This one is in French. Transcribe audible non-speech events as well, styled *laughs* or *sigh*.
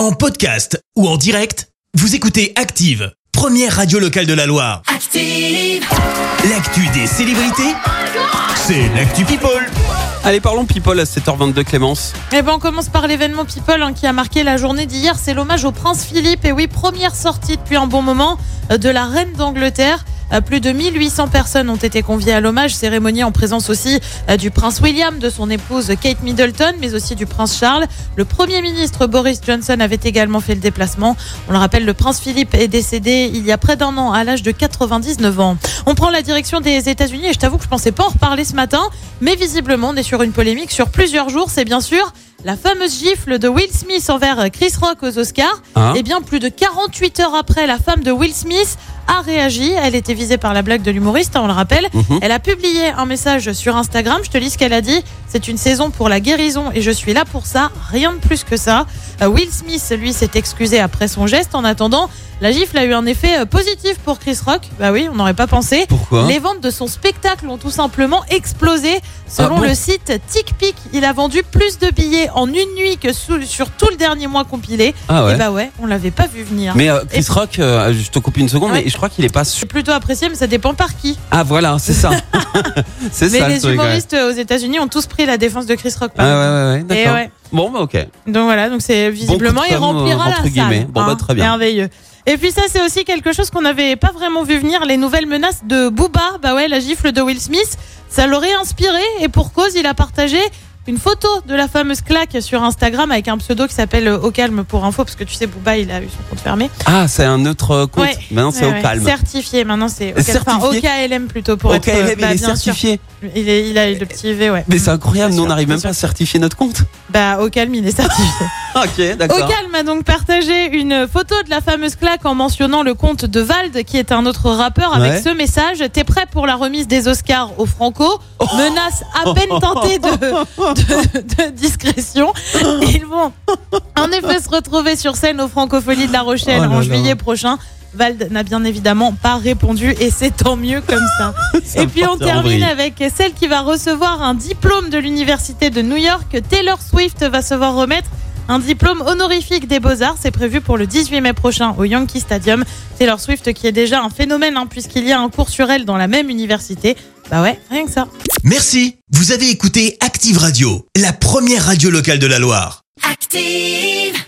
En podcast ou en direct, vous écoutez Active, première radio locale de la Loire. Active. L'actu des célébrités, c'est l'actu People. Allez, parlons people à 7h22, Clémence. Eh ben, on commence par l'événement People hein, qui a marqué la journée d'hier. C'est l'hommage au prince Philippe. Et oui, première sortie depuis un bon moment euh, de la reine d'Angleterre. Plus de 1800 personnes ont été conviées à l'hommage, cérémonie en présence aussi euh, du prince William, de son épouse Kate Middleton, mais aussi du prince Charles. Le premier ministre Boris Johnson avait également fait le déplacement. On le rappelle, le prince Philippe est décédé il y a près d'un an à l'âge de 99 ans. On prend la direction des États-Unis et je t'avoue que je pensais pas en reparler ce matin, mais visiblement on est sur une polémique sur plusieurs jours. C'est bien sûr la fameuse gifle de Will Smith envers Chris Rock aux Oscars. Hein Eh bien, plus de 48 heures après, la femme de Will Smith a réagi. Elle était visée par la blague de l'humoriste, hein, on le rappelle. Mhm. Elle a publié un message sur Instagram. Je te lis ce qu'elle a dit. C'est une saison pour la guérison et je suis là pour ça. Rien de plus que ça. Euh, Will Smith, lui, s'est excusé après son geste. En attendant, la gifle a eu un effet euh, positif pour Chris Rock. Bah oui, on n'aurait pas pensé. Pourquoi Les ventes de son spectacle ont tout simplement explosé. Selon Ah bon le site TickPick, il a vendu plus de billets en une nuit que sous- sur tout le dernier mois compilé. Ah ouais. Et bah ouais, on l'avait pas vu venir. Mais euh, Chris Et- Rock, euh, je te coupe une seconde, Ouais. mais je crois qu'il est pas sûr. C'est plutôt apprécié, mais ça dépend par qui. Ah voilà, c'est ça. *laughs* *laughs* c'est Mais ça le les truc. humoristes euh, aux États-Unis ont tous pris la défense de Chris Rock. Ah ouais, ouais, d'accord. Bon, bah ok. Donc voilà, donc c'est visiblement il remplira la entre guillemets. salle. hein. Bon, bah, très bien. Merveilleux. Et puis ça, c'est aussi quelque chose qu'on n'avait pas vraiment vu venir, les nouvelles menaces de Booba. Bah ouais, la gifle de Will Smith, ça l'aurait inspiré et pour cause, il a partagé une photo de la fameuse claque sur Instagram avec un pseudo qui s'appelle euh, Au calme pour info, parce que tu sais, Booba, il a eu son compte fermé. Ah, c'est un autre euh, compte. Ouais. Maintenant, c'est Ouais, au ouais. calme. Certifié, maintenant c'est au calme. Enfin, Certifié OKLM plutôt pour Ok, être. euh, il bah, est bien sûr. Il, est, il a eu le petit V, ouais. Mais c'est incroyable, nous on n'arrive même pas à certifier notre compte. Bah, au calme, il est certifié. *laughs* ok, d'accord. Au calme a donc partagé une photo de la fameuse claque en mentionnant le compte de Vald, qui est un autre rappeur, avec Ouais. ce message T'es prêt pour la remise des Oscars au Franco? Menace à peine tentée de, de, de discrétion. *laughs* Ils vont en effet se retrouver sur scène au Francophonie de La Rochelle Oh là en là. juillet prochain. Vald n'a bien évidemment pas répondu et c'est tant mieux comme ça. *laughs* Et puis on termine avec celle qui va recevoir un diplôme de l'université de New York. Taylor Swift va se voir remettre un diplôme honorifique des beaux-arts. C'est prévu pour le 18 mai prochain au Yankee Stadium. Taylor Swift qui est déjà un phénomène hein, puisqu'il y a un cours sur elle dans la même université. Bah ouais, rien que ça. Merci, vous avez écouté Active Radio, la première radio locale de la Loire. Active.